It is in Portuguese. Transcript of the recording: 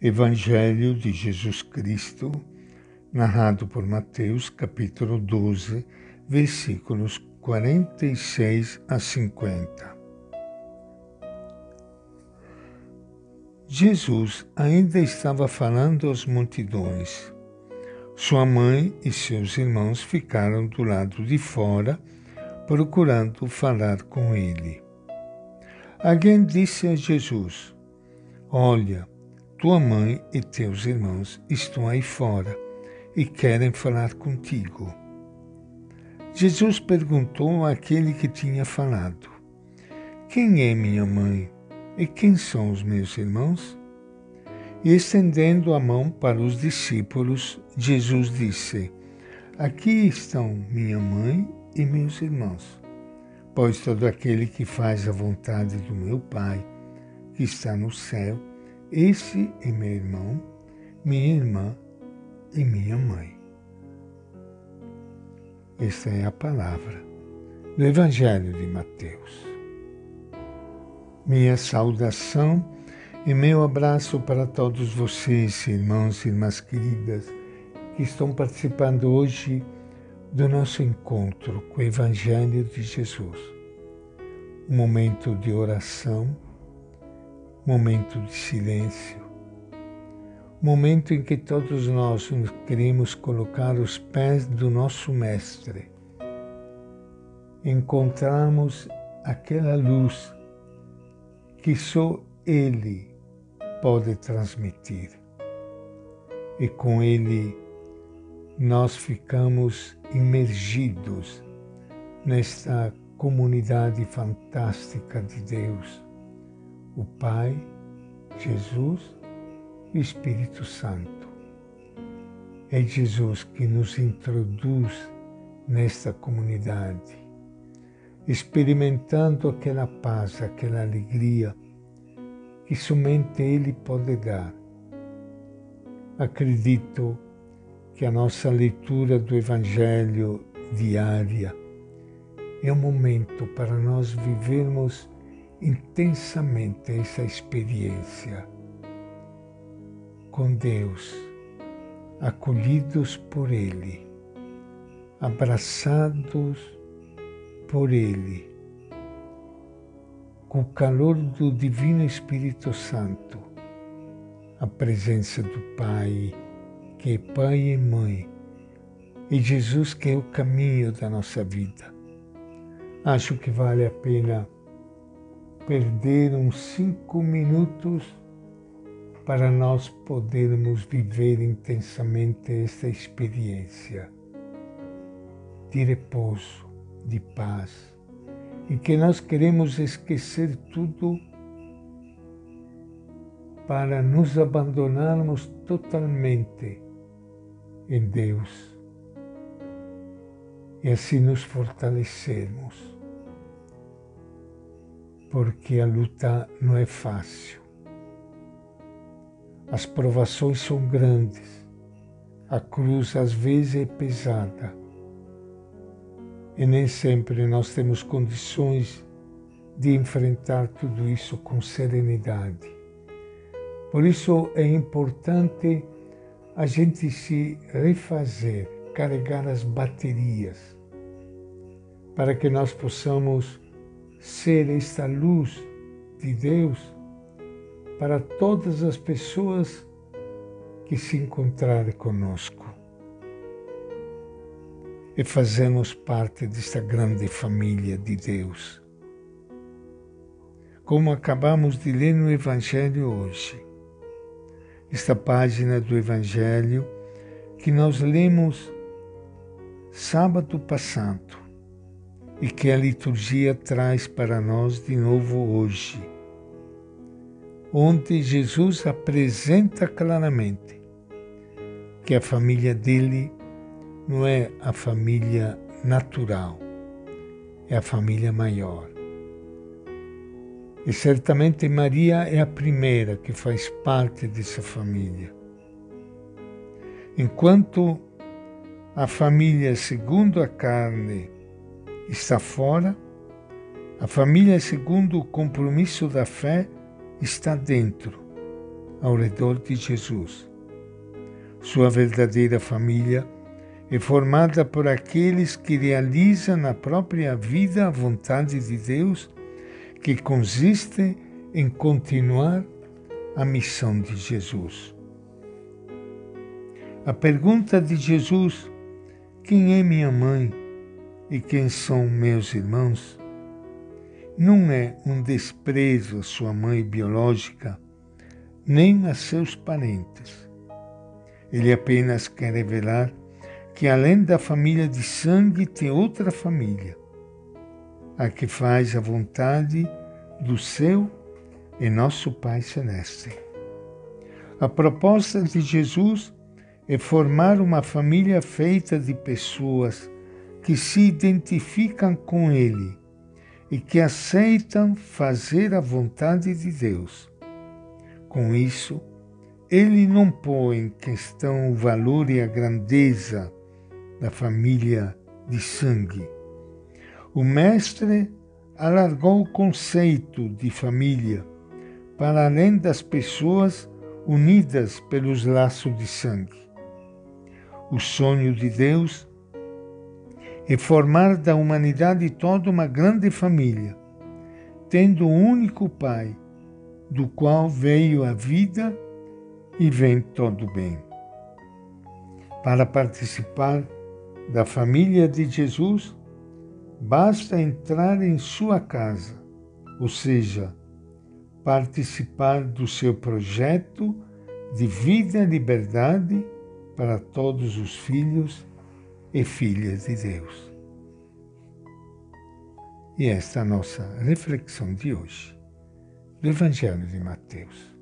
Evangelho de Jesus Cristo, narrado por Mateus, capítulo 12, versículos 46 a 50. Jesus ainda estava falando às multidões. Sua mãe e seus irmãos ficaram do lado de fora, procurando falar com ele. Alguém disse a Jesus: Olha, tua mãe e teus irmãos estão aí fora e querem falar contigo. Jesus perguntou àquele que tinha falado: Quem é minha mãe e quem são os meus irmãos? E estendendo a mão para os discípulos, Jesus disse: Aqui estão minha mãe e meus irmãos. Pois todo aquele que faz a vontade do meu Pai, que está no céu, esse é meu irmão, minha irmã e minha mãe. Esta é a palavra do Evangelho de Mateus. Minha saudação e meu abraço para todos vocês, irmãos e irmãs queridas, que estão participando hoje do nosso encontro com o Evangelho de Jesus. Um momento de oração momento de silêncio, momento em que todos nós queremos colocar os pés do nosso Mestre, encontramos aquela luz que só Ele pode transmitir. E com Ele nós ficamos imergidos nesta comunidade fantástica de Deus o Pai, Jesus e o Espírito Santo. É Jesus que nos introduz nesta comunidade, experimentando aquela paz, aquela alegria que somente Ele pode dar. Acredito que a nossa leitura do Evangelho diária é um momento para nós vivermos intensamente essa experiência com Deus, acolhidos por Ele, abraçados por Ele, com o calor do Divino Espírito Santo, a presença do Pai, que é Pai e Mãe, e Jesus que é o caminho da nossa vida. Acho que vale a pena perder uns cinco minutos para nós podermos viver intensamente esta experiência de repouso, de paz, e que nós queremos esquecer tudo para nos abandonarmos totalmente em Deus e assim nos fortalecermos porque a luta não é fácil. As provações são grandes, a cruz às vezes é pesada e nem sempre nós temos condições de enfrentar tudo isso com serenidade. Por isso é importante a gente se refazer, carregar as baterias, para que nós possamos ser esta luz de Deus para todas as pessoas que se encontrarem conosco. E fazemos parte desta grande família de Deus. Como acabamos de ler no Evangelho hoje, esta página do Evangelho que nós lemos sábado passado e que a liturgia traz para nós de novo hoje, onde Jesus apresenta claramente que a família dele não é a família natural, é a família maior. E certamente Maria é a primeira que faz parte dessa família. Enquanto a família segundo a carne está fora, a família, segundo o compromisso da fé, está dentro, ao redor de Jesus. Sua verdadeira família é formada por aqueles que realizam na própria vida a vontade de Deus, que consiste em continuar a missão de Jesus. A pergunta de Jesus: quem é minha mãe e quem são meus irmãos? Não é um desprezo à sua mãe biológica, nem a seus parentes. Ele apenas quer revelar que além da família de sangue tem outra família, a que faz a vontade do seu e nosso Pai Celeste. A proposta de Jesus é formar uma família feita de pessoas que se identificam com Ele e que aceitam fazer a vontade de Deus. Com isso, ele não põe em questão o valor e a grandeza da família de sangue. O Mestre alargou o conceito de família para além das pessoas unidas pelos laços de sangue. O sonho de Deus é formar da humanidade toda uma grande família, tendo um único Pai, do qual veio a vida e vem todo bem. Para participar da família de Jesus, basta entrar em sua casa, ou seja, participar do seu projeto de vida e liberdade para todos os filhos e filhas de Deus. E esta é a nossa reflexão de hoje do Evangelho de Mateus.